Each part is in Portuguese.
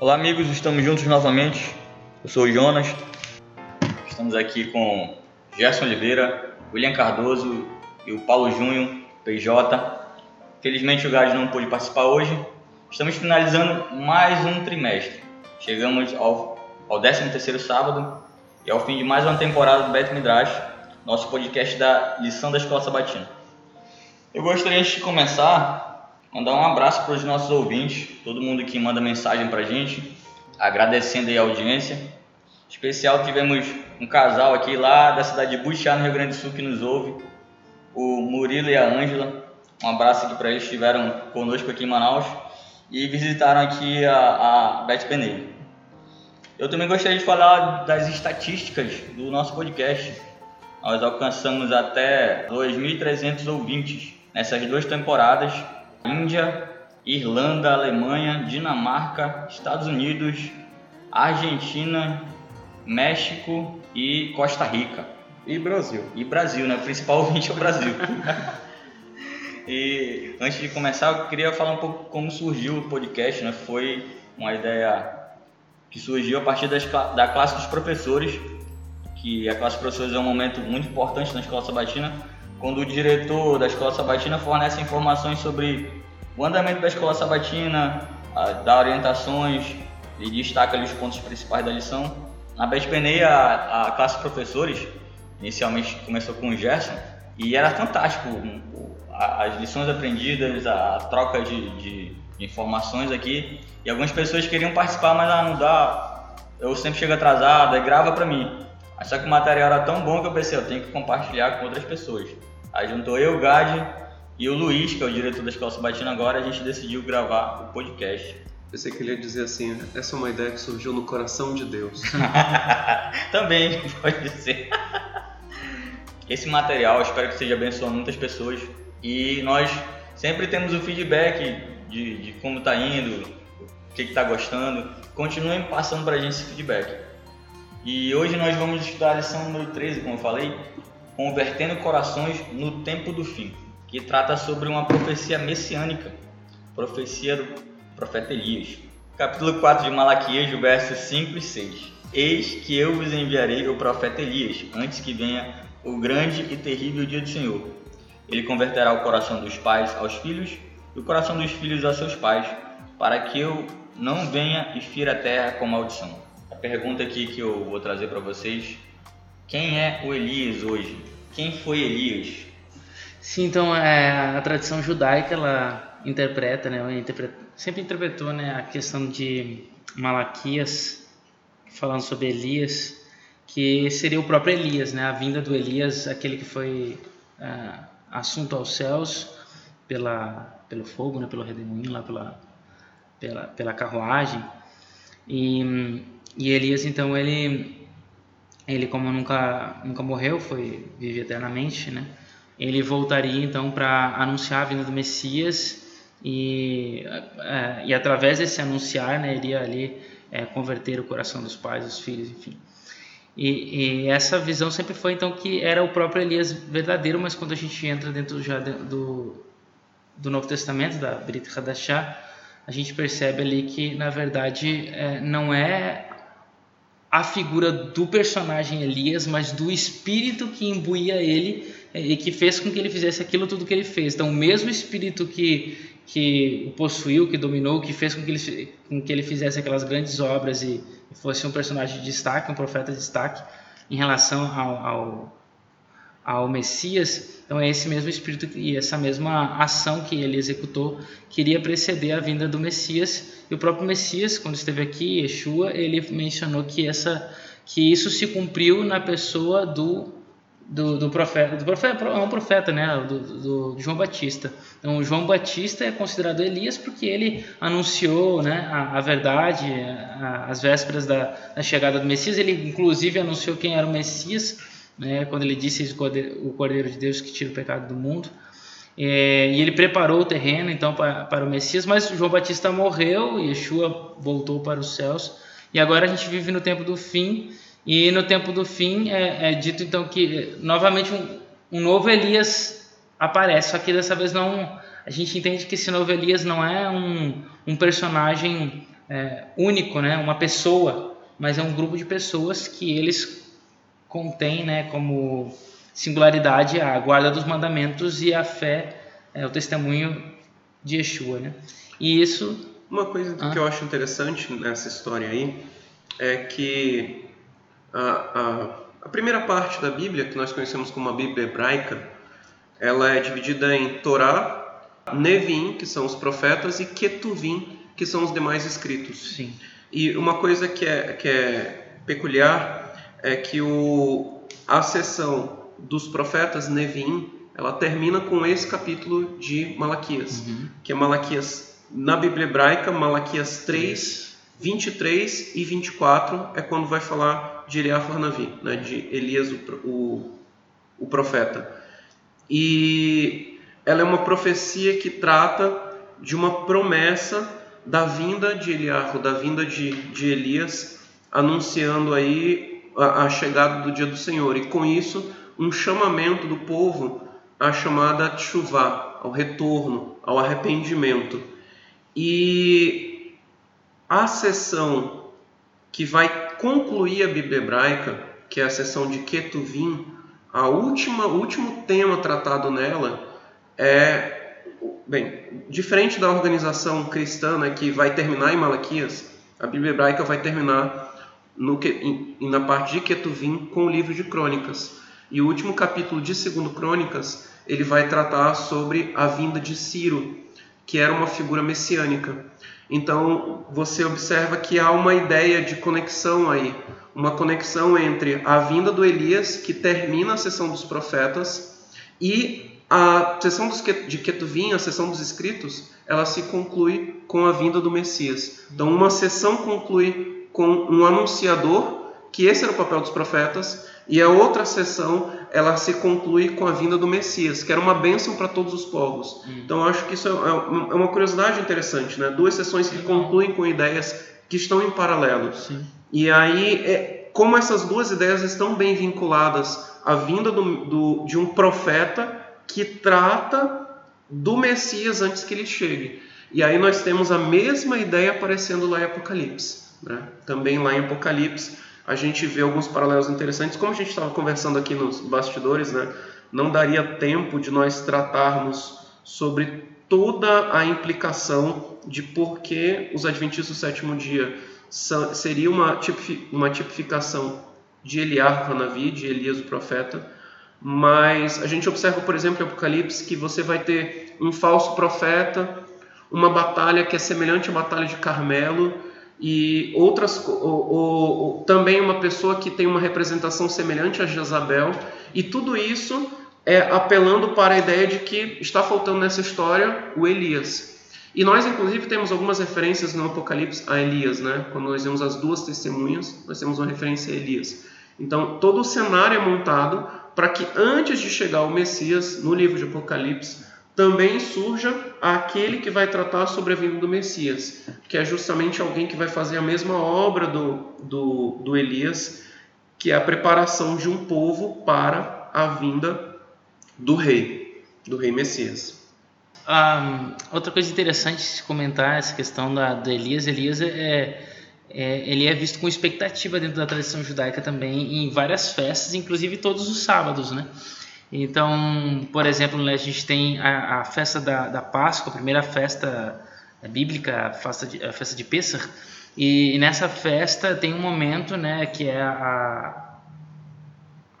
Olá, amigos, estamos juntos novamente. Eu sou o Jonas. Estamos aqui com Gerson Oliveira, William Cardoso e o Paulo Junho, PJ. Felizmente o Gás não pôde participar hoje. Estamos finalizando mais um trimestre. Chegamos ao, ao 13º sábado e ao fim de mais uma temporada do Beto Midrash, nosso podcast da lição da Escola Sabatina. Eu gostaria, de começar, mandar um abraço para os nossos ouvintes, todo mundo que manda mensagem para a gente, agradecendo a audiência. Em especial tivemos um casal aqui lá da cidade de Buxá, no Rio Grande do Sul, que nos ouve, o Murilo e a Ângela. Um abraço aqui para eles, estiveram conosco aqui em Manaus e visitaram aqui a, a Beth Benei. Eu também gostaria de falar das estatísticas do nosso podcast. Nós alcançamos até 2.300 ouvintes nessas duas temporadas. Índia, Irlanda, Alemanha, Dinamarca, Estados Unidos, Argentina, México e Costa Rica. E Brasil. E Brasil, né? O principal ouvinte é o Brasil. e antes de começar, eu queria falar um pouco como surgiu o podcast, né? Foi uma ideia que surgiu a partir das, da classe dos professores, que a classe dos professores é um momento muito importante na escola sabatina, quando o diretor da escola sabatina fornece informações sobre o andamento da escola sabatina, dá orientações e destaca ali os pontos principais da lição. Na BESPNEI, a, a classe de professores, inicialmente começou com o Gerson, e era fantástico. As lições aprendidas, a troca de, de, de informações aqui. E algumas pessoas queriam participar, mas ah, não dá. Eu sempre chego atrasado, aí grava pra mim. Só que o material era tão bom que eu pensei, eu tenho que compartilhar com outras pessoas. Aí juntou eu, o Gade e o Luiz, que é o diretor da Escola Sabatina agora, a gente decidiu gravar o podcast. Pensei que ele ia dizer assim, essa é uma ideia que surgiu no coração de Deus. Também pode ser. Esse material, espero que esteja abençoando muitas pessoas. E nós sempre temos o feedback de, de como está indo, o que está gostando. Continuem passando para a gente esse feedback. E hoje nós vamos estudar a lição número 13, como eu falei, Convertendo Corações no Tempo do Fim, que trata sobre uma profecia messiânica, profecia do profeta Elias. Capítulo 4 de Malaquias, versos 5 e 6. Eis que eu vos enviarei o profeta Elias, antes que venha o grande e terrível dia do Senhor. Ele converterá o coração dos pais aos filhos e o coração dos filhos a seus pais, para que eu não venha e fira a terra com maldição. A pergunta aqui que eu vou trazer para vocês: quem é o Elias hoje? Quem foi Elias? Sim, então é, a tradição judaica ela interpreta, né, interpreta, sempre interpretou né, a questão de Malaquias falando sobre Elias, que seria o próprio Elias, né, a vinda do Elias, aquele que foi é, assunto aos céus pela, pelo fogo, né, pelo redemoinho, lá pela, pela, pela carruagem. E, e Elias, então, ele ele como nunca nunca morreu, foi vive eternamente, né? Ele voltaria então para anunciar a vinda do Messias e é, e através desse anunciar, né, iria ali é, converter o coração dos pais, dos filhos, enfim. E, e, essa visão sempre foi então que era o próprio Elias verdadeiro, mas quando a gente entra dentro já do, do Novo Testamento, da Brit Hadashah, a gente percebe ali que na verdade é, não é a figura do personagem Elias, mas do espírito que imbuía ele eh, e que fez com que ele fizesse aquilo tudo que ele fez. Então, o mesmo espírito que, que o possuiu, que dominou, que fez com que ele, com que ele fizesse aquelas grandes obras e, fosse um personagem de destaque, um profeta de destaque em relação ao, ao ao Messias, então é esse mesmo espírito e essa mesma ação que ele executou queria preceder a vinda do Messias. E o próprio Messias, quando esteve aqui, Yeshua, ele mencionou que essa que isso se cumpriu na pessoa do do, do profeta, do profeta, é um profeta, né, do, do, João Batista. Então, João Batista é considerado Elias porque ele anunciou, né, a, a verdade, a, as vésperas da, da chegada do Messias. Ele, inclusive, anunciou quem era o Messias né, quando ele disse o Cordeiro de Deus que tira o pecado do mundo. É, e ele preparou o terreno então para, para o Messias, mas João Batista morreu, Yeshua voltou para os céus, e agora a gente vive no tempo do fim, e no tempo do fim é, é dito então que novamente um, um, novo Elias aparece, só que dessa vez não. A gente entende que esse novo Elias não é um, um personagem é, único, né? Uma pessoa, mas é um grupo de pessoas que eles contêm, né? Como singularidade a guarda dos mandamentos e a fé, é, o testemunho de Yeshua, né? E isso uma coisa ah. que eu acho interessante nessa história aí é que a, a, a, primeira parte da Bíblia, que nós conhecemos como a Bíblia hebraica, ela é dividida em Torá, Nevim, que são os profetas, e Ketuvim, que são os demais escritos. Sim. E uma coisa que é, que é peculiar é que o, a seção dos profetas Nevim, ela termina com esse capítulo de Malaquias, uhum. que é Malaquias na Bíblia hebraica, Malaquias 3, 23 e 24 é quando vai falar de Eliaf Hanavi, né, de Elias, o, o, o profeta. E ela é uma profecia que trata de uma promessa da vinda de Eliarro, da vinda de, de Elias, anunciando aí a, chegada do dia do Senhor. E com isso, um chamamento do povo à chamada chuva, ao retorno, ao arrependimento. E a sessão que vai concluir a Bíblia hebraica, que é a sessão de Ketuvim, a última, o último tema tratado nela é, bem, diferente da organização cristã né, que vai terminar em Malaquias, a Bíblia hebraica vai terminar no, na parte de Ketuvim com o livro de Crônicas. E o último capítulo de Segundo Crônicas, ele vai tratar sobre a vinda de Ciro, que era uma figura messiânica. Então você observa que há uma ideia de conexão aí, uma conexão entre a vinda do Elias, que termina a sessão dos profetas, e a sessão de Ketuvim, a sessão dos escritos, ela se conclui com a vinda do Messias. Então uma sessão conclui com um anunciador, que esse era o papel dos profetas, e a outra sessão ela se conclui com a vinda do Messias, que era uma bênção para todos os povos. Hum. Então eu acho que isso é, é, é uma curiosidade interessante, né? Duas sessões que concluem com ideias que estão em paralelo. Sim. E aí, é, como essas duas ideias estão bem vinculadas à vinda do, do, de um profeta que trata do Messias antes que ele chegue. E aí nós temos a mesma ideia aparecendo lá em Apocalipse. Né? Também lá em Apocalipse a gente vê alguns paralelos interessantes. Como a gente estava conversando aqui nos bastidores, né, não daria tempo de nós tratarmos sobre toda a implicação de por que os Adventistas do sétimo dia seria uma, uma tipificação de Eliar Hanavi, de Elias o profeta, mas a gente observa, por exemplo, em Apocalipse que você vai ter um falso profeta, uma batalha que é semelhante à batalha de Carmelo, e outras ou, ou, também uma pessoa que tem uma representação semelhante a Jezabel e tudo isso é apelando para a ideia de que está faltando nessa história o Elias. E nós inclusive temos algumas referências no Apocalipse a Elias né? Quando nós vemos as duas testemunhas nós temos uma referência a Elias. Então todo o cenário é montado para que antes de chegar o Messias no livro de Apocalipse também surja aquele que vai tratar sobre a vinda do Messias, que é justamente alguém que vai fazer a mesma obra do, do, do Elias, que é a preparação de um povo para a vinda do rei, do rei Messias. Um, outra coisa interessante se comentar essa questão da, do Elias. Elias é, é, ele é visto com expectativa dentro da tradição judaica também em várias festas, inclusive todos os sábados, né? Então, por exemplo, a gente tem a, a festa da, da, Páscoa, a primeira festa bíblica, a festa de, a festa de Pessah, e, e nessa festa tem um momento, né, que é a,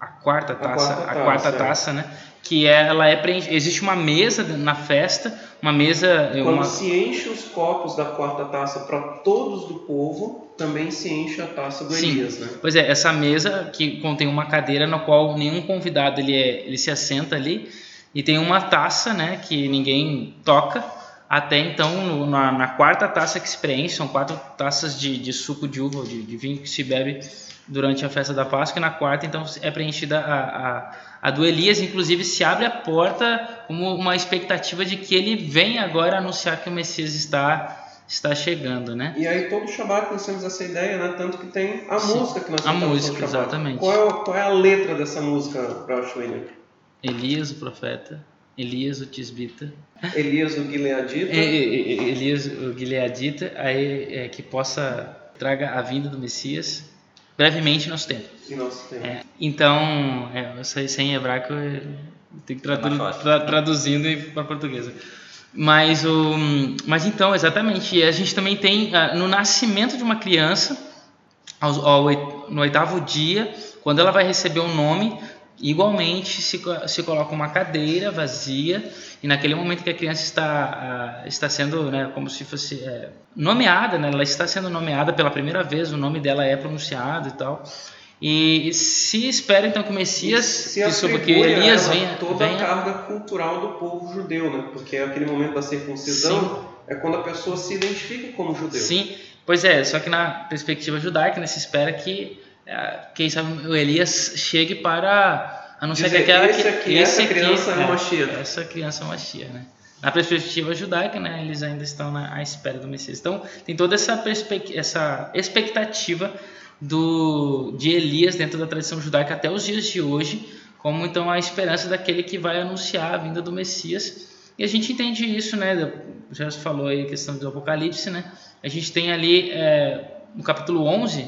a quarta taça, a quarta taça, a quarta taça é. né, que é, ela é preenchida. Existe uma mesa na festa, uma mesa. Quando uma... se enche os copos da quarta taça para todos do povo, também se enche a taça do Sim. Elias, né? Pois é, essa mesa que contém uma cadeira na qual nenhum convidado ele, é, ele se assenta ali e tem uma taça, né, que ninguém toca. Até então, no, na, na, quarta taça que se preenche, são quatro taças de, de suco de uva, de, de vinho que se bebe durante a festa da Páscoa, e na quarta, então, é preenchida a, a, a do Elias, inclusive se abre a porta como uma expectativa de que ele venha agora anunciar que o Messias está está chegando, né? E aí todo Shabbat nós temos essa ideia, né? Tanto que tem a Sim, música que nós A música, exatamente. Qual é, qual é, a letra dessa música, Rosh William? Elias, o profeta, Elias o Tisbita. Elias o Gileadita. É, é, é, Elias o Gileadita, aí, é, que possa traga a vinda do Messias brevemente em nosso tempo. Em nosso tempo. É, então, é, eu sei sem hebraico, eu tenho que tradu tra traduzindo para português. Mas, o, mas então, exatamente, a gente também tem ah, no nascimento de uma criança, ao, ao, no oitavo dia, quando ela vai receber um nome, igualmente se, se coloca uma cadeira vazia e naquele momento que a criança está, uh, está sendo né, como se fosse é, nomeada, né, ela está sendo nomeada pela primeira vez, o nome dela é pronunciado e tal. E se espera então que o Messias, se que que Elias venha, toda venha... a carga cultural do povo judeu, né? Porque é aquele momento da circuncisão Sim. é quando a pessoa se identifica como judeu. Sim, pois é, só que na perspectiva judaica, né, se espera que é, quem sabe o Elias chegue para anunciar Dizer, que aquela esse aqui, esse essa criança aqui, é, é Mashiach. Essa criança é uma né? Na perspectiva judaica, né, eles ainda estão na, à espera do Messias. Então, tem toda essa, essa expectativa do, de Elias dentro da tradição judaica até os dias de hoje, como então a esperança daquele que vai anunciar a vinda do Messias. E a gente entende isso, né? Já falou aí a questão do Apocalipse, né? A gente tem ali é, no capítulo 11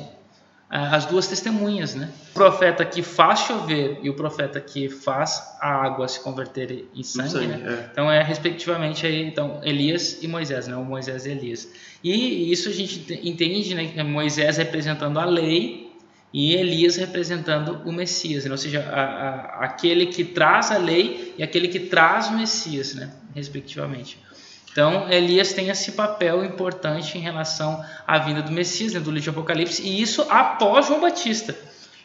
as duas testemunhas, né? O profeta que faz chover e o profeta que faz a água se converter em sangue, sangue né? É. Então é respectivamente aí, então Elias e Moisés, né? O Moisés e Elias. E isso a gente entende, né? Moisés representando a lei e Elias representando o Messias, né? ou seja, a, a, aquele que traz a lei e aquele que traz o Messias, né? Respectivamente. Então, Elias tem esse papel importante em relação à vinda do Messias, né, do livro de Apocalipse, e isso após João Batista.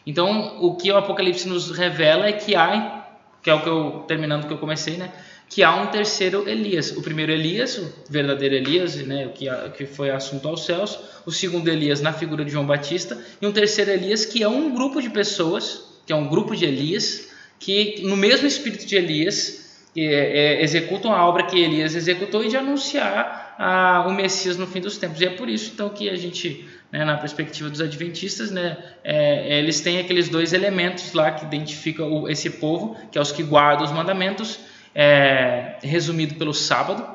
Então, o que o Apocalipse nos revela é que há, que é o que eu, terminando o que eu comecei, né, que há um terceiro Elias. O primeiro Elias, o verdadeiro Elias, né, o que, que foi assunto aos céus. O segundo Elias na figura de João Batista. E um terceiro Elias que é um grupo de pessoas, que é um grupo de Elias, que no mesmo espírito de Elias é, é, executam a obra que Elias executou e de anunciar a, o Messias no fim dos tempos. E é por isso então que a gente, né, na perspectiva dos adventistas, né, é, eles têm aqueles dois elementos lá que identificam o, esse povo, que é os que guardam os mandamentos, é, resumido pelo sábado,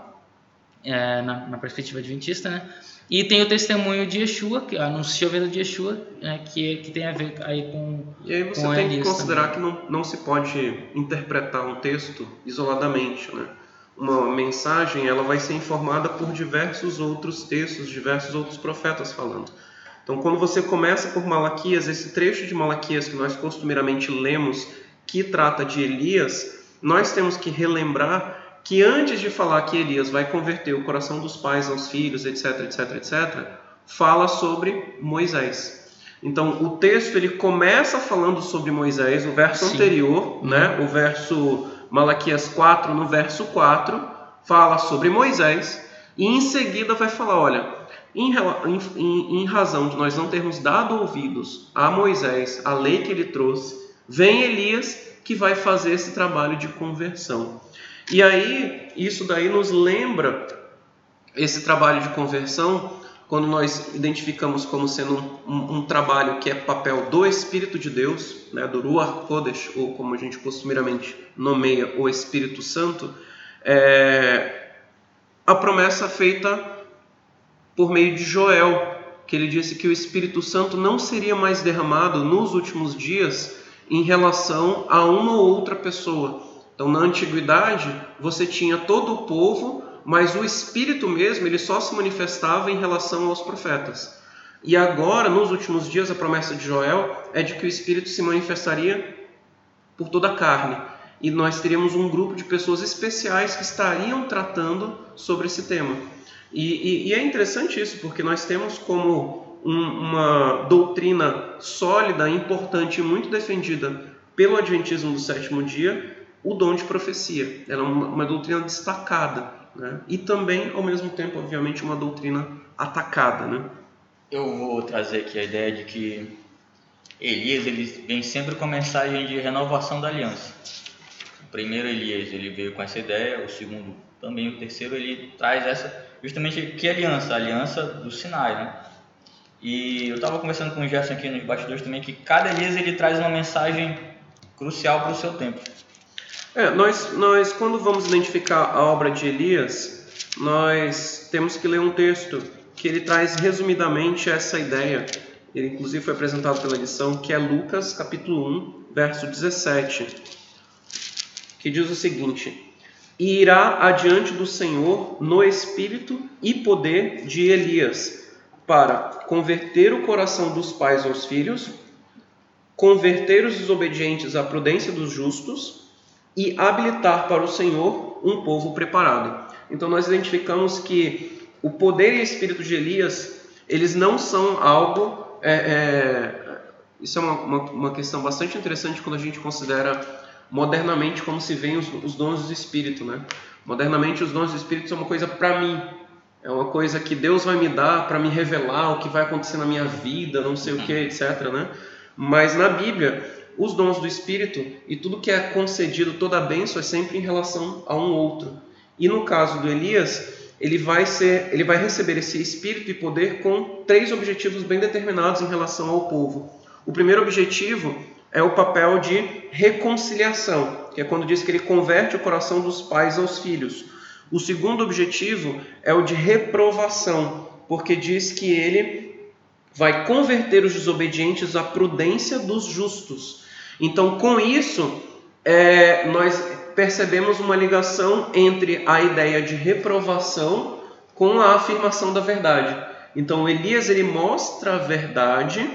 é, na, na, perspectiva adventista, né? E tem o testemunho de Yeshua, que anuncia a venda de Yeshua, né, que, que tem a ver aí com. E aí você tem que considerar também. que não, não se pode interpretar um texto isoladamente. Né? Uma mensagem ela vai ser informada por diversos outros textos, diversos outros profetas falando. Então, quando você começa por Malaquias, esse trecho de Malaquias que nós costumeiramente lemos, que trata de Elias, nós temos que relembrar que antes de falar que Elias vai converter o coração dos pais aos filhos, etc, etc, etc, fala sobre Moisés. Então, o texto ele começa falando sobre Moisés, o verso Sim. anterior, né? o verso Malaquias 4, no verso 4, fala sobre Moisés, e em seguida vai falar: olha, em, em, em razão de nós não termos dado ouvidos a Moisés, a lei que ele trouxe, vem Elias que vai fazer esse trabalho de conversão. E aí, isso daí nos lembra esse trabalho de conversão, quando nós identificamos como sendo um, um, trabalho que é papel do Espírito de Deus, né, do Ruach Kodesh, ou como a gente costumeiramente nomeia, o Espírito Santo, é a promessa feita por meio de Joel, que ele disse que o Espírito Santo não seria mais derramado nos últimos dias em relação a uma ou outra pessoa, então, na antiguidade, você tinha todo o povo, mas o espírito mesmo, ele só se manifestava em relação aos profetas. E agora, nos últimos dias, a promessa de Joel é de que o espírito se manifestaria por toda a carne. E nós teríamos um grupo de pessoas especiais que estariam tratando sobre esse tema. E, e, e é interessante isso, porque nós temos como um, uma doutrina sólida, importante e muito defendida pelo Adventismo do sétimo dia, o dom de profecia. Ela é uma, uma doutrina destacada né? e também, ao mesmo tempo, obviamente, uma doutrina atacada. Né? Eu vou trazer aqui a ideia de que Elias ele vem sempre com a mensagem de renovação da aliança. O primeiro Elias ele veio com essa ideia, o segundo também, o terceiro ele traz essa justamente que aliança, a aliança do Sinai, né? E eu estava conversando com o Gerson aqui nos bastidores também que cada Elias ele traz uma mensagem crucial para o seu tempo. É, nós, nós, quando vamos identificar a obra de Elias, nós temos que ler um texto que ele traz resumidamente essa ideia. Ele, inclusive, foi apresentado pela lição, que é Lucas, capítulo 1, verso 17, que diz o seguinte: E irá adiante do Senhor no espírito e poder de Elias, para converter o coração dos pais aos filhos, converter os desobedientes à prudência dos justos e habilitar para o Senhor um povo preparado. Então nós identificamos que o poder e espírito de Elias, eles não são algo. É, é, isso é uma, uma, uma, questão bastante interessante quando a gente considera modernamente como se veem os, os dons do Espírito. Né? Modernamente, os dons do Espírito são uma coisa para mim, é uma coisa que Deus vai me dar para me revelar o que vai acontecer na minha vida, não sei o que, etc. Né? Mas na Bíblia, os dons do Espírito e tudo que é concedido, toda a bênção é sempre em relação a um outro. E no caso do Elias, ele vai ser, ele vai receber esse espírito e poder com três objetivos bem determinados em relação ao povo. O primeiro objetivo é o papel de reconciliação, que é quando diz que ele converte o coração dos pais aos filhos. O segundo objetivo é o de reprovação, porque diz que ele vai converter os desobedientes à prudência dos justos. Então, com isso, é, nós percebemos uma ligação entre a ideia de reprovação com a afirmação da verdade. Então, Elias ele mostra a verdade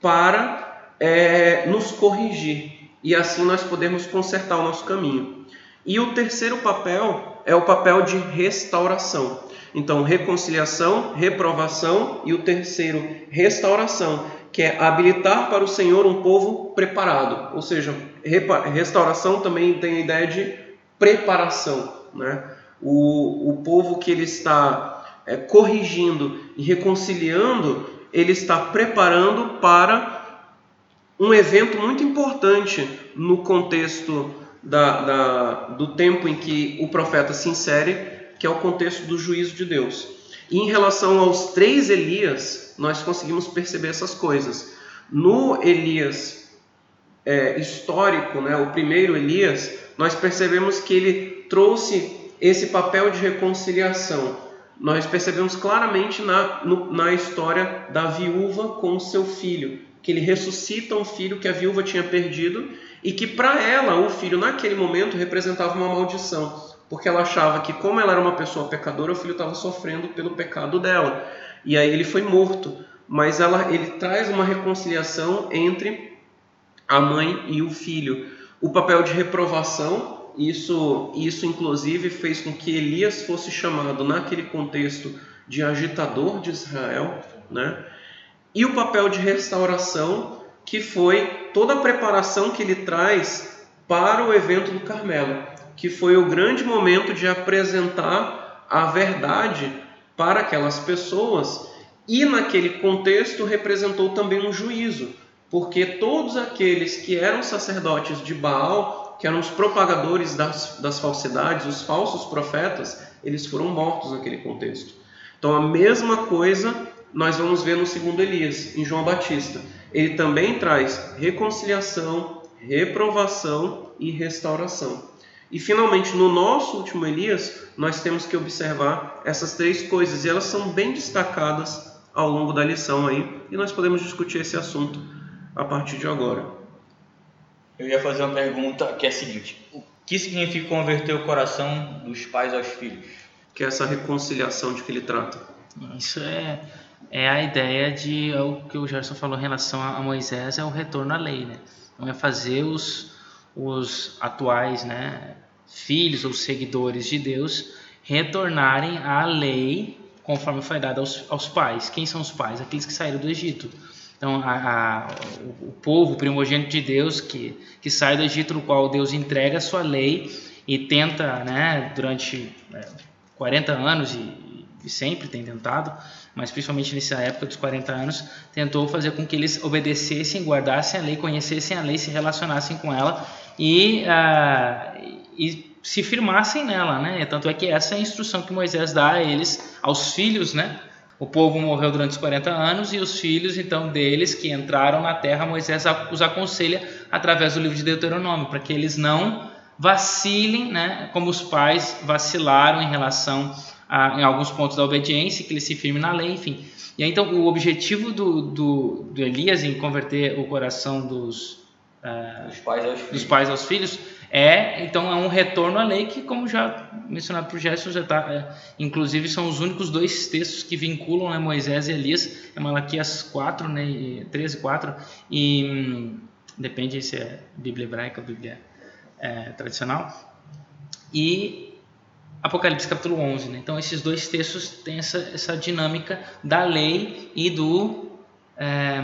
para é, nos corrigir e assim nós podemos consertar o nosso caminho. E o terceiro papel é o papel de restauração. Então, reconciliação, reprovação e o terceiro, restauração, que é habilitar para o Senhor um povo preparado. Ou seja, restauração também tem a ideia de preparação. Né? O, o povo que ele está é, corrigindo e reconciliando, ele está preparando para um evento muito importante no contexto da, da, do tempo em que o profeta se insere, que é o contexto do juízo de Deus. E em relação aos três Elias, nós conseguimos perceber essas coisas. No Elias é, histórico, né, o primeiro Elias, nós percebemos que ele trouxe esse papel de reconciliação. Nós percebemos claramente na, no, na história da viúva com seu filho, que ele ressuscita um filho que a viúva tinha perdido e que para ela o filho naquele momento representava uma maldição porque ela achava que, como ela era uma pessoa pecadora, o filho estava sofrendo pelo pecado dela. E aí ele foi morto. Mas ela, ele traz uma reconciliação entre a mãe e o filho. O papel de reprovação, isso, isso inclusive fez com que Elias fosse chamado, naquele contexto, de agitador de Israel. Né? E o papel de restauração, que foi toda a preparação que ele traz para o evento do Carmelo que foi o grande momento de apresentar a verdade para aquelas pessoas e naquele contexto representou também um juízo, porque todos aqueles que eram sacerdotes de Baal, que eram os propagadores das, das falsidades, os falsos profetas, eles foram mortos naquele contexto. Então a mesma coisa nós vamos ver no segundo Elias, em João Batista. Ele também traz reconciliação, reprovação e restauração. E finalmente, no nosso último Elias, nós temos que observar essas três coisas e elas são bem destacadas ao longo da lição aí, e nós podemos discutir esse assunto a partir de agora. Eu ia fazer uma pergunta que é a seguinte: o que significa converter o coração dos pais aos filhos? Que é essa reconciliação de que ele trata. Isso é, é a ideia de é o que o Gerson falou em relação a Moisés, é o retorno à lei, né? Então é fazer os os atuais né, filhos ou seguidores de Deus retornarem à lei conforme foi dada aos, aos pais. Quem são os pais? Aqueles que saíram do Egito. Então, a, a, o, povo primogênito de Deus que, que sai do Egito, no qual Deus entrega a sua lei e tenta, né, durante é, 40 anos, e, e sempre tem tentado, mas principalmente nessa época dos 40 anos, tentou fazer com que eles obedecessem, guardassem a lei, conhecessem a lei, se relacionassem com ela e, uh, e se firmassem nela, né? Tanto é que essa é a instrução que Moisés dá a eles, aos filhos, né? O povo morreu durante os 40 anos e os filhos, então, deles que entraram na terra, Moisés os aconselha através do livro de Deuteronômio, para que eles não vacilem, né, como os pais vacilaram em relação a, em alguns pontos da obediência, que ele se firme na lei, enfim. E aí, então o objetivo do, do, do Elias em converter o coração dos, uh, dos, pais aos dos filhos. pais aos filhos é então é um retorno à lei que, como já mencionado por Gerson, já tá, é, inclusive são os únicos dois textos que vinculam né, Moisés e Elias, é Malaquias 4, né, e 13 4, e hum, depende se é Bíblia hebraica ou Bíblia é, tradicional, e Apocalipse capítulo 11. Né? Então esses dois textos têm essa, essa dinâmica da lei e do é,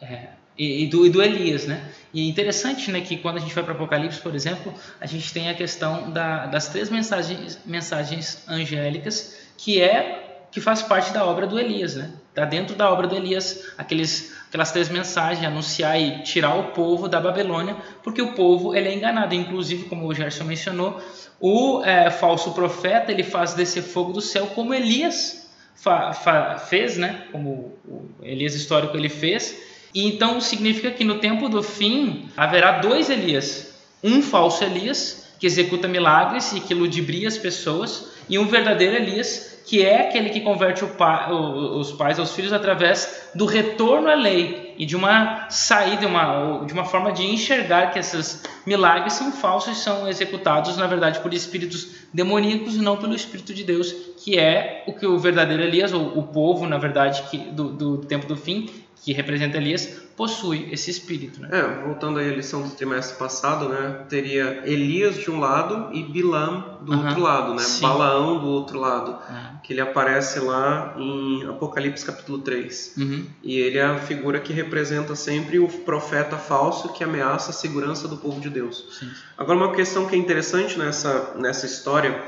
é, e, do, e do Elias, né? E é interessante, né, que quando a gente vai para Apocalipse, por exemplo, a gente tem a questão da, das três mensagens, mensagens angélicas, que é que faz parte da obra do Elias, né? Tá dentro da obra do Elias, aqueles, aquelas três mensagens, anunciar e tirar o povo da Babilônia, porque o povo ele é enganado. Inclusive, como o Gerson mencionou, o é, falso profeta ele faz descer fogo do céu, como Elias fa, fa, fez, né? Como o Elias histórico ele fez e então significa que no tempo do fim haverá dois Elias: um falso Elias, que executa milagres e que ludibria as pessoas, e um verdadeiro Elias, que é aquele que converte os pais aos filhos através do retorno à lei e de uma saída, uma, de uma forma de enxergar que esses milagres são falsos e são executados, na verdade, por espíritos demoníacos e não pelo Espírito de Deus, que é o que o verdadeiro Elias, ou o povo, na verdade, que, do, do tempo do fim, que representa Elias, possui esse espírito. Né? É, voltando aí à lição do trimestre passado, né, teria Elias de um lado e Bilam do outro lado, né? Balaão do outro lado, que ele aparece lá em Apocalipse capítulo 3. Uhum. E ele é a figura que representa sempre o profeta falso que ameaça a segurança do povo de Deus. Sim. Agora, uma questão que é interessante nessa, nessa história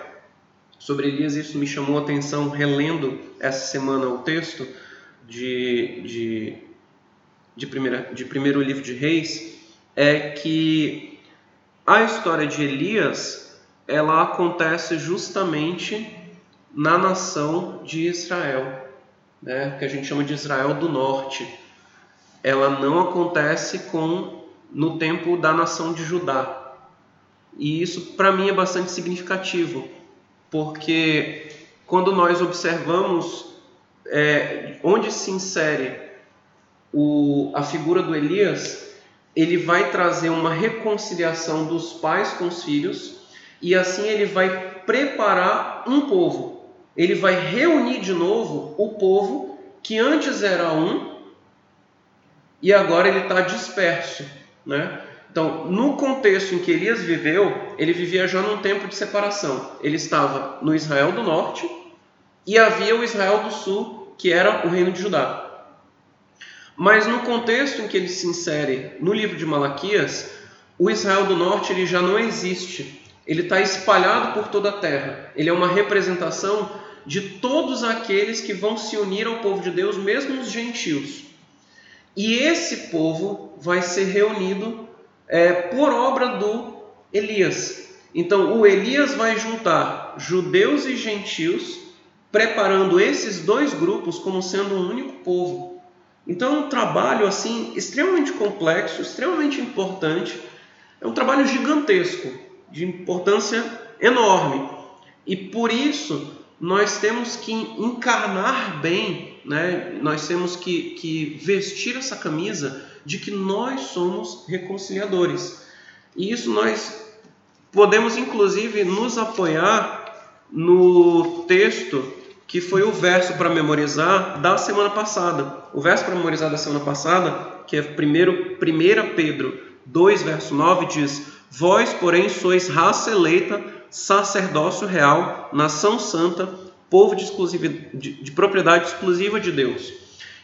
sobre Elias, isso me chamou a atenção relendo essa semana o texto, de, de, de, primeira, de primeiro livro de Reis é que a história de Elias ela acontece justamente na nação de Israel, né, que a gente chama de Israel do Norte. Ela não acontece com no tempo da nação de Judá. E isso para mim é bastante significativo, porque quando nós observamos é, onde se insere o, a figura do Elias, ele vai trazer uma reconciliação dos pais com os filhos e assim ele vai preparar um povo. Ele vai reunir de novo o povo que antes era um e agora ele está disperso, né? Então, no contexto em que Elias viveu, ele vivia já num tempo de separação. Ele estava no Israel do Norte e havia o Israel do Sul que era o reino de Judá. Mas no contexto em que ele se insere no livro de Malaquias, o Israel do Norte ele já não existe. Ele está espalhado por toda a terra. Ele é uma representação de todos aqueles que vão se unir ao povo de Deus, mesmo os gentios. E esse povo vai ser reunido é, por obra do Elias. Então, o Elias vai juntar judeus e gentios preparando esses dois grupos como sendo um único povo. Então é um trabalho assim extremamente complexo, extremamente importante. É um trabalho gigantesco, de importância enorme. E por isso nós temos que encarnar bem, né? nós temos que, que vestir essa camisa de que nós somos reconciliadores. E isso nós podemos inclusive nos apoiar no texto que foi o verso para memorizar da semana passada. O verso para memorizar da semana passada, que é 1 Pedro 2, verso 9, diz: Vós, porém, sois raça eleita, sacerdócio real, nação santa, povo de, de, de propriedade exclusiva de Deus.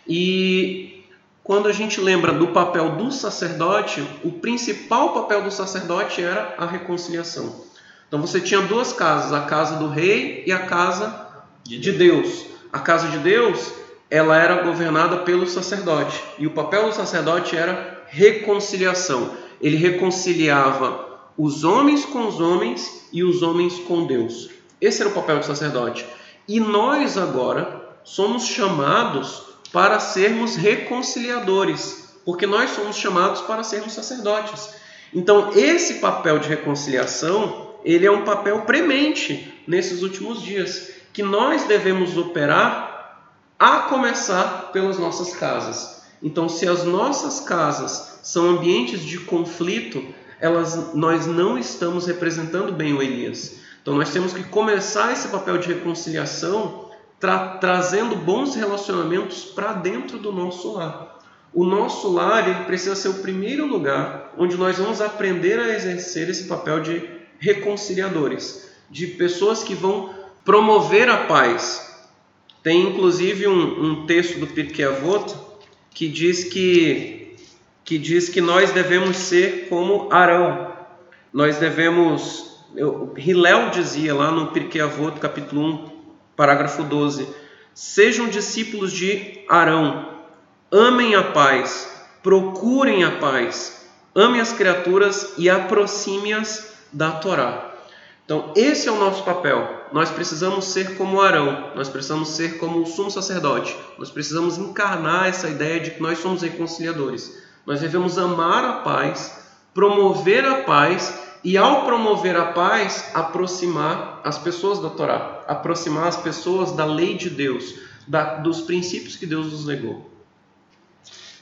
E quando a gente lembra do papel do sacerdote, o principal papel do sacerdote era a reconciliação. Então você tinha duas casas, a casa do rei e a casa de Deus. A casa de Deus, ela era governada pelo sacerdote, e o papel do sacerdote era reconciliação. Ele reconciliava os homens com os homens e os homens com Deus. Esse era o papel do sacerdote. E nós agora somos chamados para sermos reconciliadores, porque nós somos chamados para sermos sacerdotes. Então, esse papel de reconciliação, ele é um papel premente nesses últimos dias, que nós devemos operar a começar pelas nossas casas. Então, se as nossas casas são ambientes de conflito, elas, nós não estamos representando bem o Elias. Então, nós temos que começar esse papel de reconciliação tra trazendo bons relacionamentos para dentro do nosso lar. O nosso lar ele precisa ser o primeiro lugar onde nós vamos aprender a exercer esse papel de reconciliadores, de pessoas que vão promover a paz. Tem inclusive um, um texto do Pirkei Avot que diz que que diz que nós devemos ser como Arão. Nós devemos, eu, Hilel dizia lá no Pirkei Avot, capítulo 1, parágrafo 12: Sejam discípulos de Arão, amem a paz, procurem a paz, amem as criaturas e aproxime-as da Torá. Então, esse é o nosso papel. Nós precisamos ser como Arão, nós precisamos ser como o sumo sacerdote, nós precisamos encarnar essa ideia de que nós somos reconciliadores. Nós devemos amar a paz, promover a paz e, ao promover a paz, aproximar as pessoas da Torá, aproximar as pessoas da lei de Deus, da, dos princípios que Deus nos legou.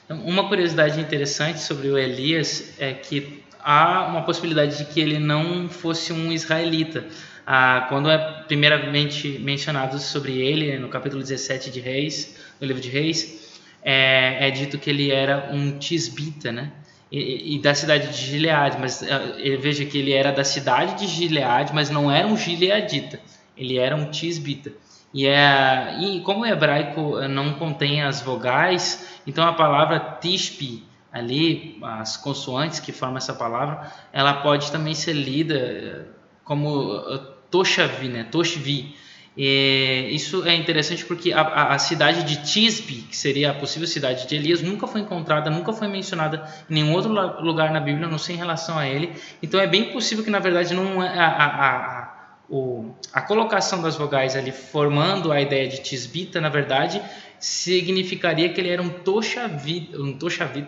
Uma curiosidade interessante sobre o Elias é que há uma possibilidade de que ele não fosse um israelita. Ah, quando é primeiramente mencionado sobre ele, no capítulo 17 de Reis, no livro de Reis, é, é dito que ele era um tisbita, né? E, e, da cidade de Gileade, mas uh, veja que ele era da cidade de Gileade, mas não era um gileadita, ele era um tisbita. E, é, e como o hebraico não contém as vogais, então a palavra tispi, ali, as consoantes que formam essa palavra, ela pode também ser lida eh, como eh, toshavi, né? toshvi. E isso é interessante porque a, a, a, cidade de Tisbe, que seria a possível cidade de Elias, nunca foi encontrada, nunca foi mencionada em nenhum outro lugar na Bíblia, não sei em relação a ele. Então é bem possível que na verdade não é a, a, o, a colocação das vogais ali formando a ideia de Tisbita, na verdade, significaria que ele era um toshavita, um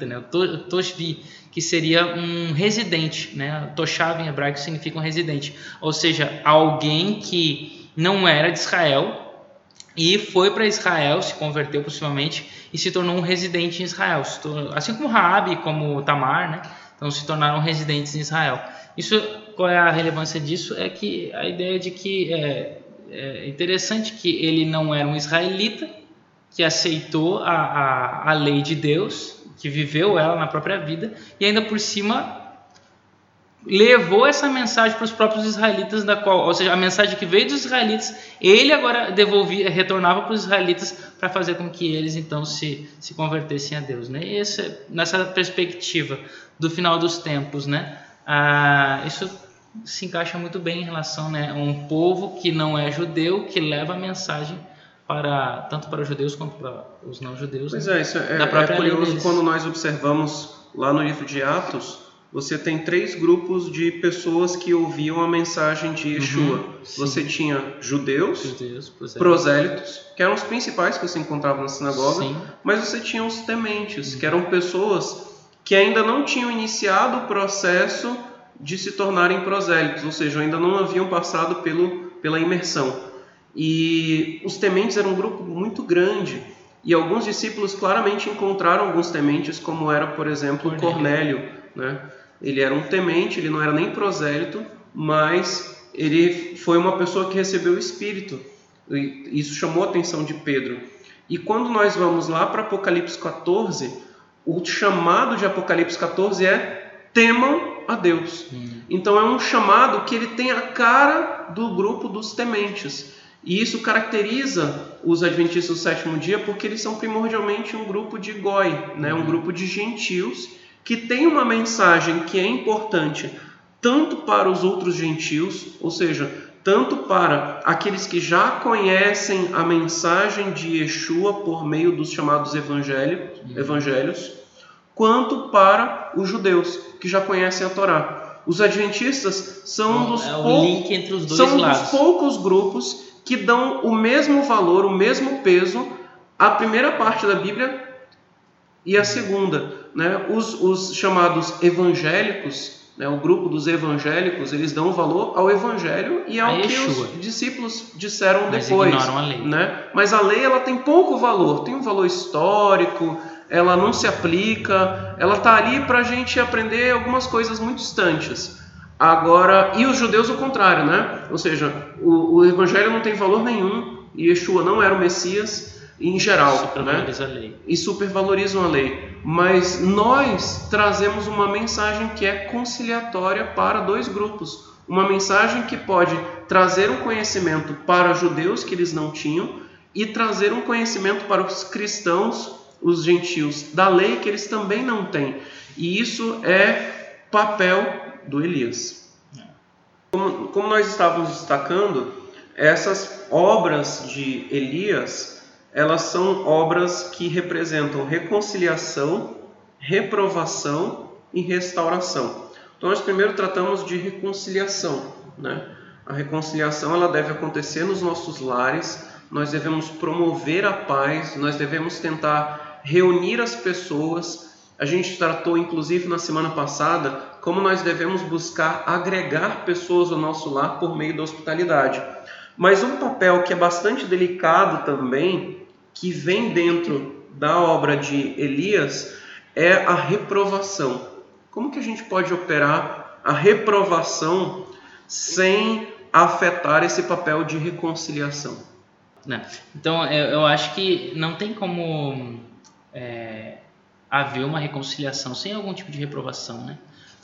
né? Toshvi, que seria um residente, né? Toshav em hebraico significa um residente, ou seja, alguém que não era de Israel e foi para Israel, se converteu possivelmente e se tornou um residente em Israel, assim como Raabe, como Tamar, né? Então se tornaram residentes em Israel. Isso, qual é a relevância disso? É que a ideia de que é, é interessante que ele não era um israelita, que aceitou a, a, a lei de Deus, que viveu ela na própria vida, e ainda por cima levou essa mensagem para os próprios israelitas, da qual, ou seja, a mensagem que veio dos israelitas, ele agora devolvia, retornava para os israelitas para fazer com que eles então se, se convertessem a Deus, né? E esse, nessa perspectiva do final dos tempos, né? Ah, isso se encaixa muito bem em relação né, a um povo que não é judeu, que leva a mensagem para tanto para os judeus quanto para os não judeus. Pois né? é, isso é, é curioso quando nós observamos lá no livro de Atos, você tem três grupos de pessoas que ouviam a mensagem de Yeshua. Uhum, você tinha judeus, judeus prosélitos, que eram os principais que você encontrava na sinagoga, sim. mas você tinha os tementes, uhum. que eram pessoas que ainda não tinham iniciado o processo de se tornarem prosélitos, ou seja, ainda não haviam passado pelo, pela imersão. E os tementes eram um grupo muito grande. E alguns discípulos claramente encontraram alguns tementes, como era, por exemplo, Cornélio. Cornélio né? Ele era um temente, ele não era nem prosélito, mas ele foi uma pessoa que recebeu o Espírito. E isso chamou a atenção de Pedro. E quando nós vamos lá para Apocalipse 14, o chamado de Apocalipse 14 é temam a Deus. Hum. Então é um chamado que ele tem a cara do grupo dos tementes. E isso caracteriza os adventistas do sétimo dia porque eles são primordialmente um grupo de goi, né? um grupo de gentios que tem uma mensagem que é importante tanto para os outros gentios, ou seja, tanto para aqueles que já conhecem a mensagem de Yeshua por meio dos chamados evangelhos, evangelhos quanto para os judeus que já conhecem a Torá. Os adventistas são, um dos, é pou... são um dos poucos grupos que dão o mesmo valor, o mesmo peso à primeira parte da Bíblia e à segunda. Né? Os, os chamados evangélicos, né, o grupo dos evangélicos, eles dão valor ao evangelho e ao A que Yeshua. os discípulos disseram Mas depois. ignoram a lei. Né? Mas a lei ela tem pouco valor, tem um valor histórico, ela não se aplica, ela está ali para a gente aprender algumas coisas muito distantes. Agora, e os judeus o contrário, né? Ou seja, o, o evangelho não tem valor nenhum e Yeshua não era o Messias em geral, né? Supervaloriza a lei. e supervalorizam a lei. Mas nós trazemos uma mensagem que é conciliatória para dois grupos. Uma mensagem que pode trazer um conhecimento para judeus que eles não tinham e trazer um conhecimento para os cristãos, os gentios, da lei que eles também não têm. E isso é papel do Elias. Como, como nós estávamos destacando, essas obras de Elias elas são obras que representam reconciliação, reprovação e restauração. Então nós primeiro tratamos de reconciliação, né? A reconciliação ela deve acontecer nos nossos lares. Nós devemos promover a paz, nós devemos tentar reunir as pessoas. A gente tratou inclusive na semana passada como nós devemos buscar agregar pessoas ao nosso lar por meio da hospitalidade. Mas um papel que é bastante delicado também que vem dentro da obra de Elias é a reprovação. Como que a gente pode operar a reprovação sem afetar esse papel de reconciliação? Né? Então, eu, eu acho que não tem como é, haver uma reconciliação sem algum tipo de reprovação. Né?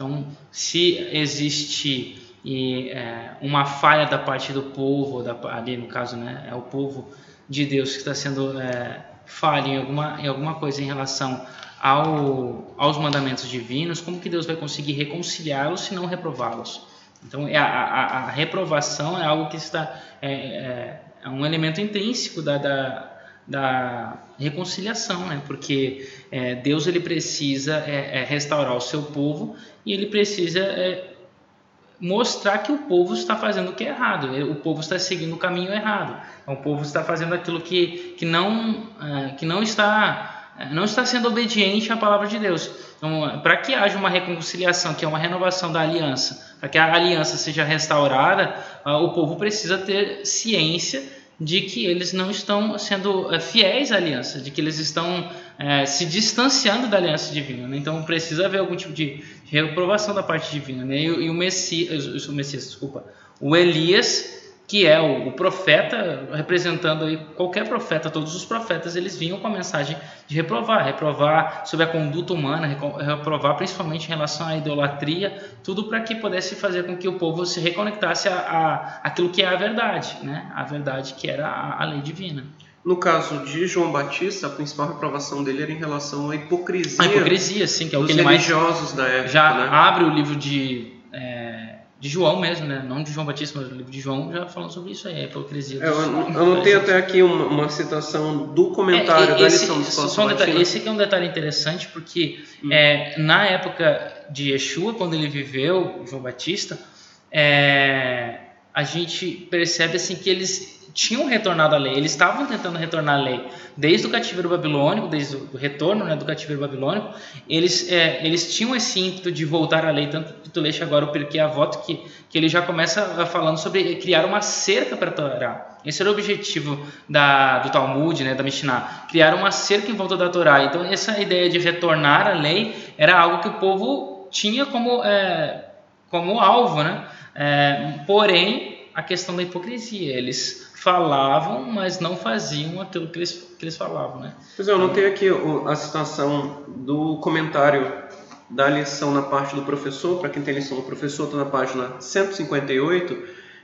Então, se existe e, é, uma falha da parte do povo, da, ali no caso né, é o povo de Deus que está sendo é, falho em alguma, em alguma coisa em relação ao, aos mandamentos divinos, como que Deus vai conseguir reconciliá-los se não reprová-los? Então, é a, a, a, reprovação é algo que está é, é, é um elemento intrínseco da, da, da reconciliação, né? Porque é, Deus ele precisa é, restaurar o seu povo e ele precisa é, mostrar que o povo está fazendo o que é errado, o povo está seguindo o caminho errado, o povo está fazendo aquilo que, que, não, que não está não está sendo obediente à palavra de Deus. Então, para que haja uma reconciliação, que é uma renovação da aliança, para que a aliança seja restaurada, o povo precisa ter ciência de que eles não estão sendo fiéis à aliança, de que eles estão é, se distanciando da aliança divina. Né? Então precisa haver algum tipo de reprovação da parte divina. Né? E, e, o Messias, o Messias, desculpa, o Elias, que é o, o, profeta, representando aí qualquer profeta, todos os profetas, eles vinham com a mensagem de reprovar, reprovar sobre a conduta humana, reprovar principalmente em relação à idolatria, tudo para que pudesse fazer com que o povo se reconectasse a, a aquilo que é a verdade, né? A verdade que era a, a lei divina. No caso de João Batista, a principal reprovação dele era em relação à hipocrisia. A hipocrisia, sim, que é o que ele mais religiosos da época. já né? abre o livro de é, de João mesmo, né? Não de João Batista, mas o livro de João já falando sobre isso aí, a hipocrisia. É, eu, eu notei até aqui uma, uma, citação do comentário é, da esse, lição dos só um detalhe, Esse aqui é um detalhe interessante porque hum. é, na época de Yeshua, quando ele viveu, João Batista, é, a gente percebe assim que eles tinham retornado à lei, eles estavam tentando retornar à lei desde o cativeiro babilônico, desde o retorno né, do cativeiro babilônico, eles, é, eles tinham esse ímpeto de voltar à lei, tanto que tu leste agora o Pirkei Avot, que, que ele já começa falando sobre criar uma cerca para a Torá. Esse era o objetivo da, do Talmud, né, da Mishnah, criar uma cerca em volta da Torá. Então essa ideia de retornar à lei era algo que o povo tinha como, é, como alvo, né? É, porém, a questão da hipocrisia, eles falavam, mas não faziam aquilo que eles, que eles falavam, né? Pois é, eu notei aqui a citação do comentário da lição na parte do professor, para quem tem lição do professor, está na página 158,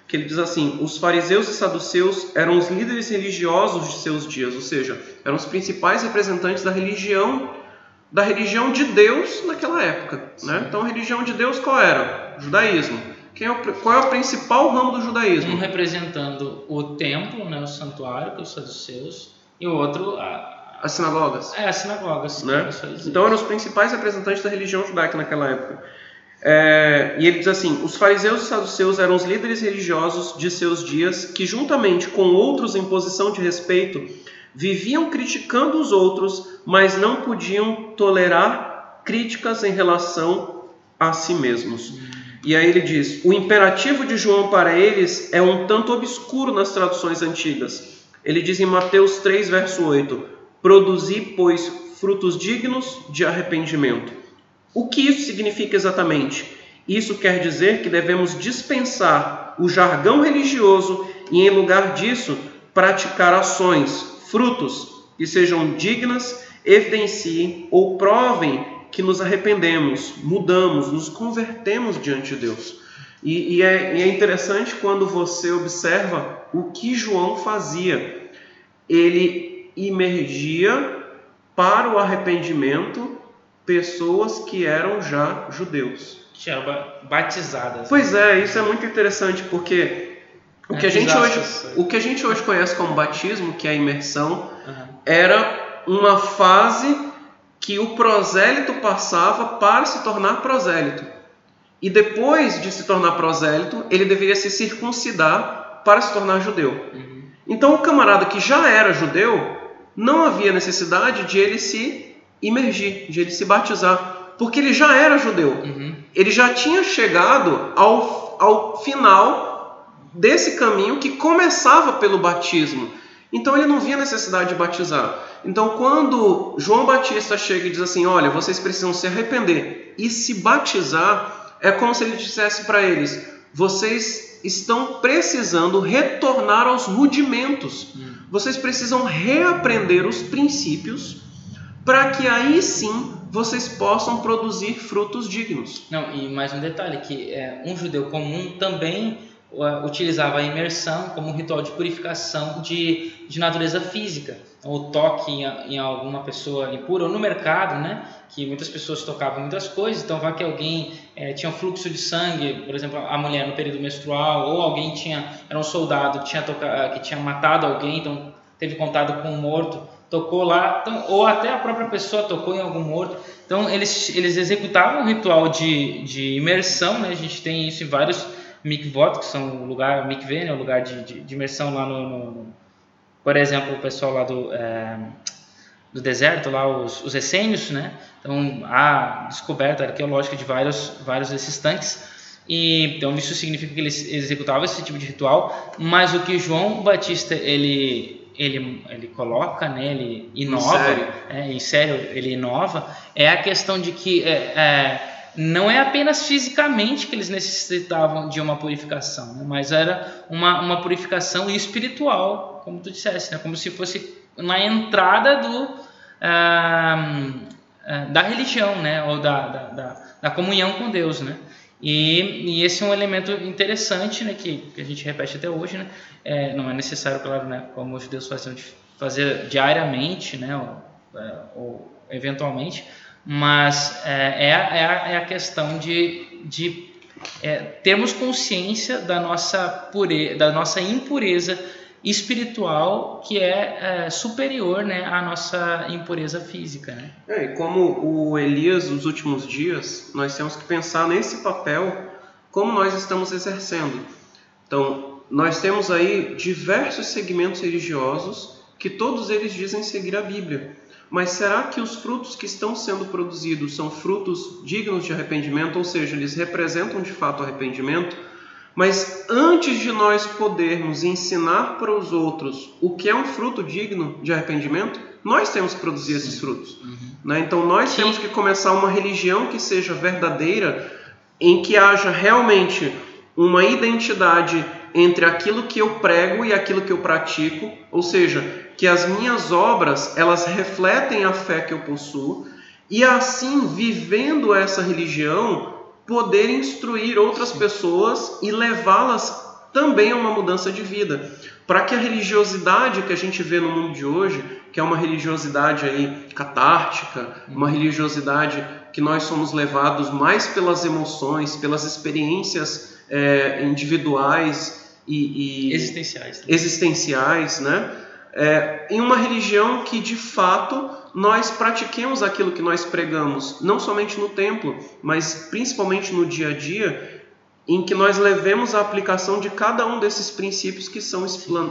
que ele diz assim: os fariseus e saduceus eram os líderes religiosos de seus dias, ou seja, eram os principais representantes da religião da religião de Deus naquela época. Né? Então, a religião de Deus qual era? O judaísmo. É o, qual é o principal ramo do judaísmo? Um representando o templo, né, o santuário, que é os saduceus, e o outro a, as sinagogas. É, as sinagogas. Né? Então eram os principais representantes da religião judaica naquela época. É, e ele diz assim: os fariseus e saduceus eram os líderes religiosos de seus dias que, juntamente com outros em posição de respeito, viviam criticando os outros, mas não podiam tolerar críticas em relação a si mesmos. E aí ele diz: o imperativo de João para eles é um tanto obscuro nas traduções antigas. Ele diz em Mateus 3, verso 8: Produzi, pois, frutos dignos de arrependimento. O que isso significa exatamente? Isso quer dizer que devemos dispensar o jargão religioso e, em lugar disso, praticar ações, frutos que sejam dignas, evidenciem ou provem que nos arrependemos, mudamos, nos convertemos diante de Deus. E, e, é, e é interessante quando você observa o que João fazia. Ele imergia para o arrependimento pessoas que eram já judeus. Que eram batizadas. Pois é, isso é muito interessante porque o que, a gente hoje, o que a gente hoje conhece como batismo, que é a imersão, era uma fase que o prosélito passava para se tornar prosélito. E depois de se tornar prosélito, ele deveria se circuncidar para se tornar judeu. Uhum. Então, o camarada que já era judeu, não havia necessidade de ele se imergir, de ele se batizar, porque ele já era judeu. Uhum. Ele já tinha chegado ao, ao final desse caminho que começava pelo batismo. Então ele não via necessidade de batizar. Então quando João Batista chega e diz assim: Olha, vocês precisam se arrepender e se batizar, é como se ele dissesse para eles: Vocês estão precisando retornar aos rudimentos. Vocês precisam reaprender os princípios para que aí sim vocês possam produzir frutos dignos. Não, e mais um detalhe que é, um judeu comum também utilizava a imersão como um ritual de purificação de, de natureza física. Então, o toque em, em, alguma pessoa impura, ou no mercado, né, que muitas pessoas tocavam muitas coisas, então vai que alguém é, tinha um fluxo de sangue, por exemplo, a mulher no período menstrual, ou alguém tinha, era um soldado que tinha, toca, que tinha matado alguém, então teve contato com um morto, tocou lá, então, ou até a própria pessoa tocou em algum morto. Então eles, eles executavam um ritual de, de imersão, né, a gente tem isso em vários mikvot, que são o lugar, mikveh, né, o lugar de, de, de imersão lá no, no, por exemplo, o pessoal lá do, é, do deserto, lá os, os essênios, né, então há descoberta arqueológica de vários, vários desses tanques, e, então isso significa que eles executavam esse tipo de ritual, mas o que João Batista ele ele, ele coloca, né, ele inova, em sério, é, ele inova, é a questão de que é, é, não é apenas fisicamente que eles necessitavam de uma purificação, né? mas era uma, uma purificação espiritual, como tu disseste, né? como se fosse na entrada do, ah, da religião, né? ou da, da, da, da, comunhão com Deus. Né? E, e, esse é um elemento interessante né? que, que a gente repete até hoje. Né? É, não é necessário, claro, né? como os judeus faziam, fazer diariamente né? ou, é, ou eventualmente, mas é, é, a, é, a, é a questão de, de é, termos consciência da nossa, pure, da nossa impureza espiritual que é, é, superior né, à nossa impureza física. Né? É, e como o Elias nos últimos dias, nós temos que pensar nesse papel como nós estamos exercendo. Então, nós temos aí diversos segmentos religiosos que todos eles dizem seguir a Bíblia. Mas será que os frutos que estão sendo produzidos são frutos dignos de arrependimento, ou seja, eles representam de fato arrependimento? Mas antes de nós podermos ensinar para os outros o que é um fruto digno de arrependimento, nós temos que produzir esses frutos. Uhum. Né? Então nós Sim. temos que começar uma religião que seja verdadeira, em que haja realmente uma identidade entre aquilo que eu prego e aquilo que eu pratico, ou seja, que as minhas obras elas refletem a fé que eu possuo e assim vivendo essa religião poder instruir outras pessoas e levá-las também a uma mudança de vida, para que a religiosidade que a gente vê no mundo de hoje, que é uma religiosidade aí catártica, uma religiosidade que nós somos levados mais pelas emoções, pelas experiências é, individuais e, e existenciais, existenciais, né? é, em uma religião que de fato nós pratiquemos aquilo que nós pregamos, não somente no templo, mas principalmente no dia a dia, em que nós levemos a aplicação de cada um desses princípios que são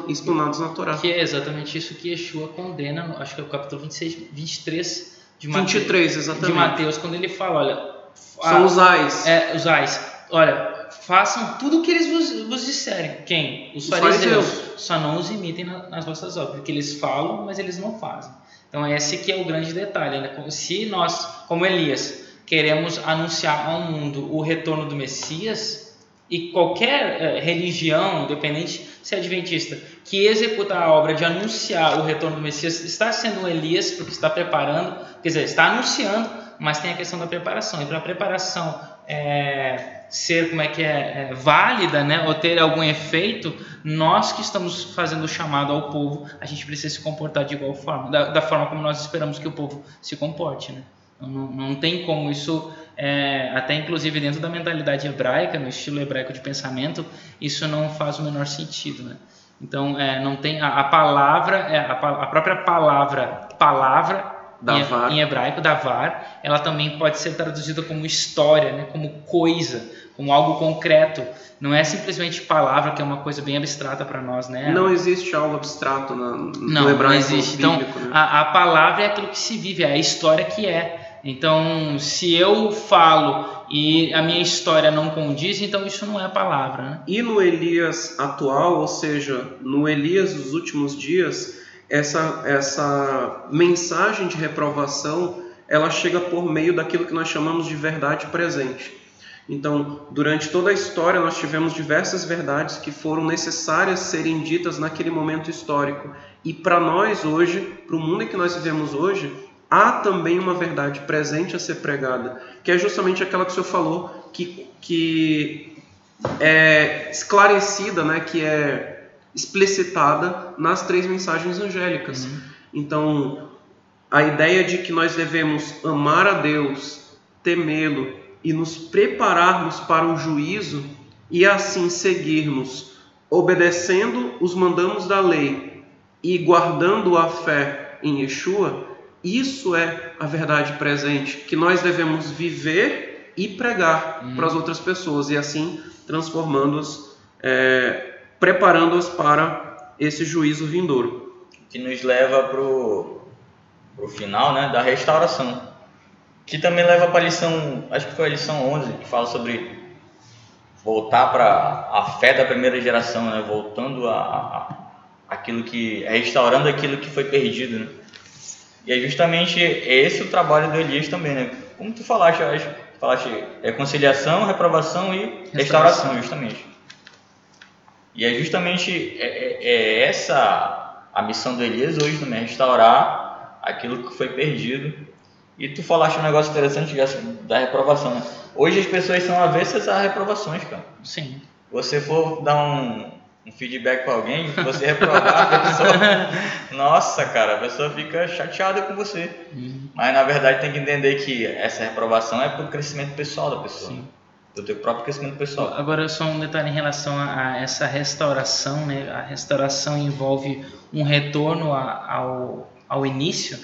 explanados na Torá. Que é exatamente isso que Yeshua condena, acho que é o capítulo 26, 23 de Mateus, 23, exatamente. de Mateus, quando ele fala, olha, São os ais. É, os ais. Olha, façam tudo o que eles vos, vos disserem. Quem? Os, Os fariseus. fariseus. Só não os imitem na- nas vossas obras, porque eles falam, mas eles não fazem. Então esse que é o grande detalhe. Né? Se nós, como Elias, queremos anunciar ao mundo o retorno do Messias, e qualquer eh, religião, independente se é adventista, que executa a obra de anunciar o retorno do Messias, está sendo um Elias, porque está preparando, quer dizer, está anunciando, mas tem a questão da preparação. E para a preparação é, ser, como é que é, é, válida, né, ou ter algum efeito, nós que estamos fazendo o chamado ao povo, a gente precisa se comportar de igual forma, da, da forma como nós esperamos que o povo se comporte, né? Não, não tem como isso, é, até inclusive dentro da mentalidade hebraica, no estilo hebraico de pensamento, isso não faz o menor sentido, né? Então, é, não tem a, a palavra, é, a, a própria palavra, palavra Davar. em hebraico, davar, ela também pode ser traduzida como história, né? como coisa, como algo concreto. Não é simplesmente palavra, que é uma coisa bem abstrata para nós, né? Não existe algo abstrato na, no Não, não hebraico existe. Então, bíblico, né? a, a palavra é aquilo que se vive, é a história que é. Então, se eu falo e a minha história não condiz, então isso não é a palavra, né? E no Elias atual, ou seja, no Elias dos últimos dias, essa, essa mensagem de reprovação, ela chega por meio daquilo que nós chamamos de verdade presente. Então, durante toda a história, nós tivemos diversas verdades que foram necessárias serem ditas naquele momento histórico. E para nós hoje, para o mundo em que nós vivemos hoje, há também uma verdade presente a ser pregada, que é justamente aquela que o senhor falou, que, que é esclarecida, né, que é explicitada nas três mensagens angélicas. Então, a ideia de que nós devemos amar a Deus, temê-lo e nos prepararmos para o juízo e assim seguirmos obedecendo os mandados da lei e guardando a fé em Yeshua, isso é a verdade presente que nós devemos viver e pregar Uhum. para as outras pessoas e assim transformando-as, é, preparando-as para esse juízo vindouro. que nos leva pro, pro final, né, da restauração. Que também leva para a lição, acho que foi a lição 11, que fala sobre voltar para a fé da primeira geração, né, voltando a, a aquilo que restaurando aquilo que foi perdido, né? E é justamente esse o trabalho do Elias também, né? Como tu falaste, eu acho, tu falaste reconciliação, reprovação e restauração, justamente. E é justamente é, é- é essa a missão do Elias hoje também, é restaurar aquilo que foi perdido. E tu falaste um negócio interessante da reprovação, né? Hoje as pessoas são avessas a reprovações, cara. Sim. Você for dar um, um feedback para alguém, você reprovar a pessoa, nossa, cara, a pessoa fica chateada com você. Uhum. Mas na verdade tem que entender que essa reprovação é pro crescimento pessoal da pessoa. Sim. Do teu próprio crescimento pessoal. Agora só um detalhe em relação a, essa restauração, né? A restauração envolve um retorno a- ao, ao início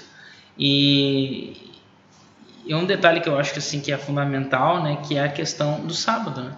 e, e um detalhe que eu acho que assim que é fundamental, né? Que é a questão do sábado, né?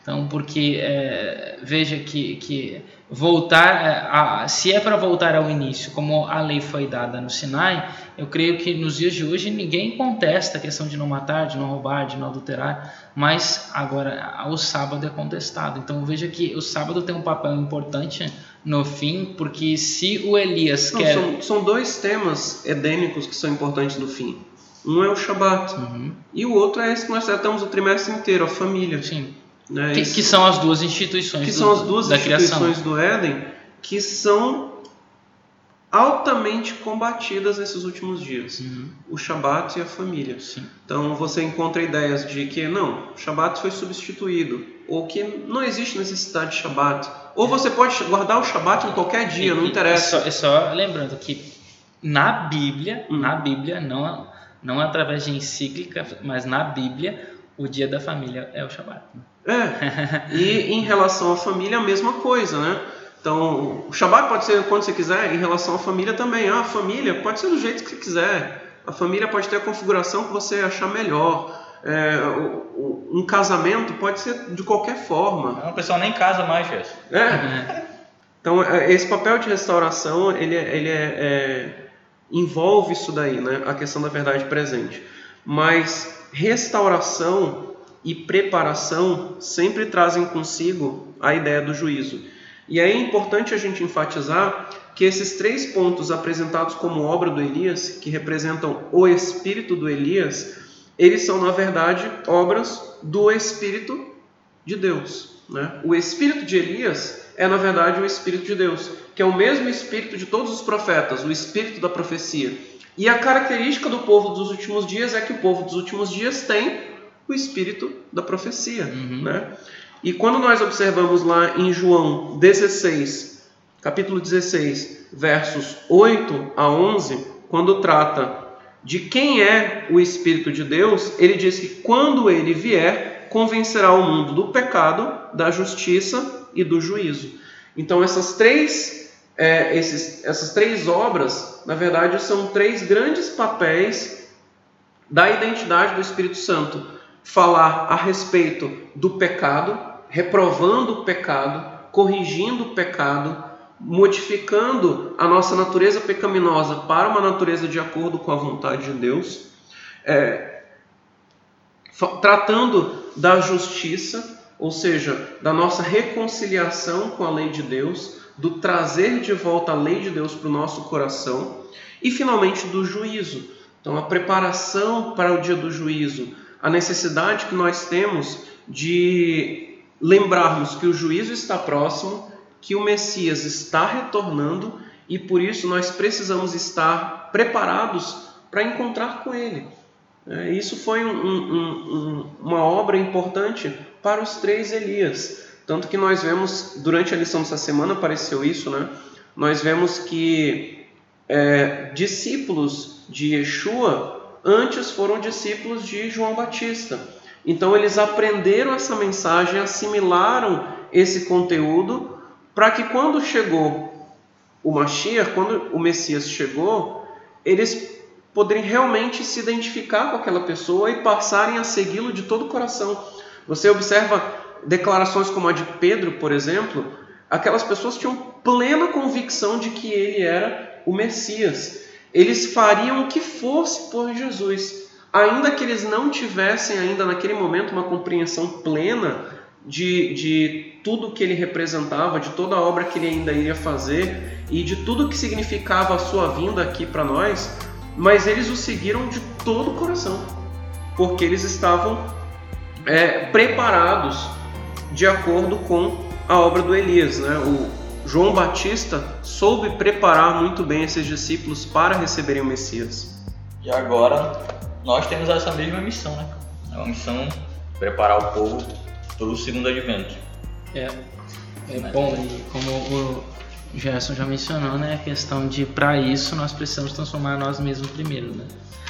Então, porque é, veja que, que voltar, é, a, se é para voltar ao início, como a lei foi dada no Sinai, eu creio que nos dias de hoje ninguém contesta a questão de não matar, de não roubar, de não adulterar, mas agora o sábado é contestado. Então veja que o sábado tem um papel importante no fim, porque se o Elias Não, quer. são, são dois temas edênicos que são importantes no fim. Um é o Shabat Uhum, e o outro é esse que nós tratamos o trimestre inteiro, a família. sim. Né? Que, que são as duas instituições que do- são as duas da criação. instituições do Éden que são altamente combatidas nesses últimos dias. Uhum, O Shabat e a família. sim. Então você encontra ideias de que não, o Shabat foi substituído, ou que não existe necessidade de Shabat. Ou você pode guardar o Shabat em qualquer dia, não E- e- interessa. É só, é só lembrando que na Bíblia, Hum. na Bíblia, não, não através de encíclica, mas na Bíblia, o dia da família é o Shabat. É. E em relação à família, a mesma coisa, né? Então, o Shabat pode ser quando você quiser, em relação à família também. Ah, a família pode ser do jeito que você quiser. A família pode ter a configuração que você achar melhor. É, um casamento pode ser de qualquer forma. Não, o pessoal nem casa mais, Gerson. É. Então, é, esse papel de restauração, ele, é- ele é, é- envolve isso daí, né? A questão da verdade presente. Mas restauração e preparação sempre trazem consigo a ideia do juízo. E aí é importante a gente enfatizar que esses três pontos apresentados como obra do Elias, que representam o espírito do Elias, eles são, na verdade, obras do Espírito de Deus. Né? O espírito de Elias é, na verdade, o espírito de Deus, que é o mesmo espírito de todos os profetas, o espírito da profecia. E a característica do povo dos últimos dias é que o povo dos últimos dias tem o espírito da profecia. Uhum. Né? E quando nós observamos lá em João 16, capítulo 16, versos 8 a 11, quando trata de quem é o Espírito de Deus, ele diz que quando ele vier, convencerá o mundo do pecado, da justiça e do juízo. Então, essas três, é, esses, essas três obras, na verdade, são três grandes papéis da identidade do Espírito Santo: falar a respeito do pecado, reprovando o pecado, corrigindo o pecado, modificando a nossa natureza pecaminosa para uma natureza de acordo com a vontade de Deus, é, tratando da justiça, ou seja, da nossa reconciliação com a lei de Deus, do trazer de volta a lei de Deus para o nosso coração, e finalmente do juízo. Então, a preparação para o dia do juízo, a necessidade que nós temos de lembrarmos que o juízo está próximo que o Messias está retornando e por isso nós precisamos estar preparados para encontrar com Ele. É, isso foi um, um, uma obra importante para os três Elias. Tanto que nós vemos, durante a lição dessa semana apareceu isso, né? Nós vemos que é, discípulos de Yeshua antes foram discípulos de João Batista. Então eles aprenderam essa mensagem, assimilaram esse conteúdo para que quando chegou o Mashiach, quando o Messias chegou, eles poderem realmente se identificar com aquela pessoa e passarem a segui-lo de todo o coração. Você observa declarações como a de Pedro, por exemplo, aquelas pessoas tinham plena convicção de que ele era o Messias. Eles fariam o que fosse por Jesus, ainda que eles não tivessem ainda naquele momento uma compreensão plena de, de tudo que ele representava, de toda a obra que ele ainda iria fazer e de tudo que significava a sua vinda aqui para nós, mas eles o seguiram de todo o coração, porque eles estavam é, preparados de acordo com a obra do Elias. Né? O João Batista soube preparar muito bem esses discípulos para receberem o Messias. E agora nós temos essa mesma missão, né? É uma missão preparar o povo para o segundo advento. É, é bom, e como o Gerson já mencionou, né, a questão de para isso nós precisamos transformar nós mesmos primeiro, né?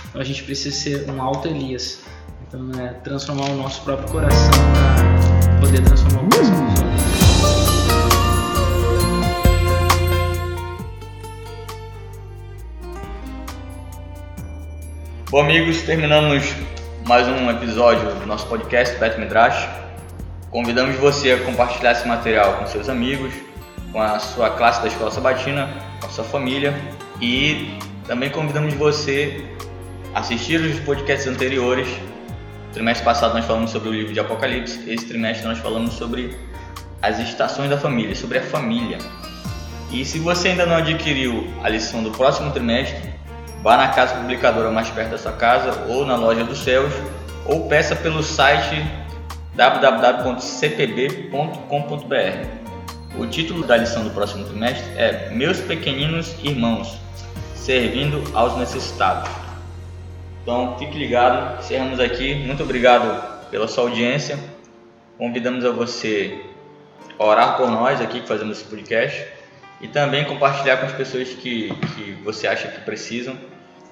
Então a gente precisa ser um alto Elias, então é transformar o nosso próprio coração para poder transformar o coração dos Bom, amigos, terminamos mais um episódio do nosso podcast Bet Midrash. Convidamos você a compartilhar esse material com seus amigos, com a sua classe da Escola Sabatina, com a sua família e também convidamos você a assistir os podcasts anteriores. No trimestre passado nós falamos sobre o livro de Apocalipse, esse trimestre nós falamos sobre as estações da família, sobre a família. E se você ainda não adquiriu a lição do próximo trimestre, vá na casa publicadora mais perto da sua casa ou na loja dos céus ou peça pelo site www.cpb.com.br. O título da lição do próximo trimestre é Meus Pequeninos Irmãos, servindo aos necessitados. Então fique ligado, encerramos aqui. Muito obrigado pela sua audiência. Convidamos a você orar por nós aqui que fazemos esse podcast e também compartilhar com as pessoas que, que você acha que precisam.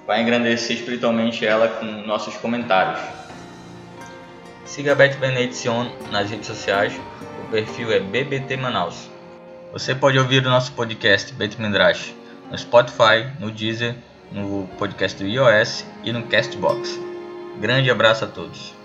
Vai engrandecer espiritualmente ela com nossos comentários. Siga a Beth Benediction nas redes sociais, o perfil é BBT Manaus. Você pode ouvir o nosso podcast Bet Mendrash no Spotify, no Deezer, no podcast do iOS e no Castbox. Grande abraço a todos.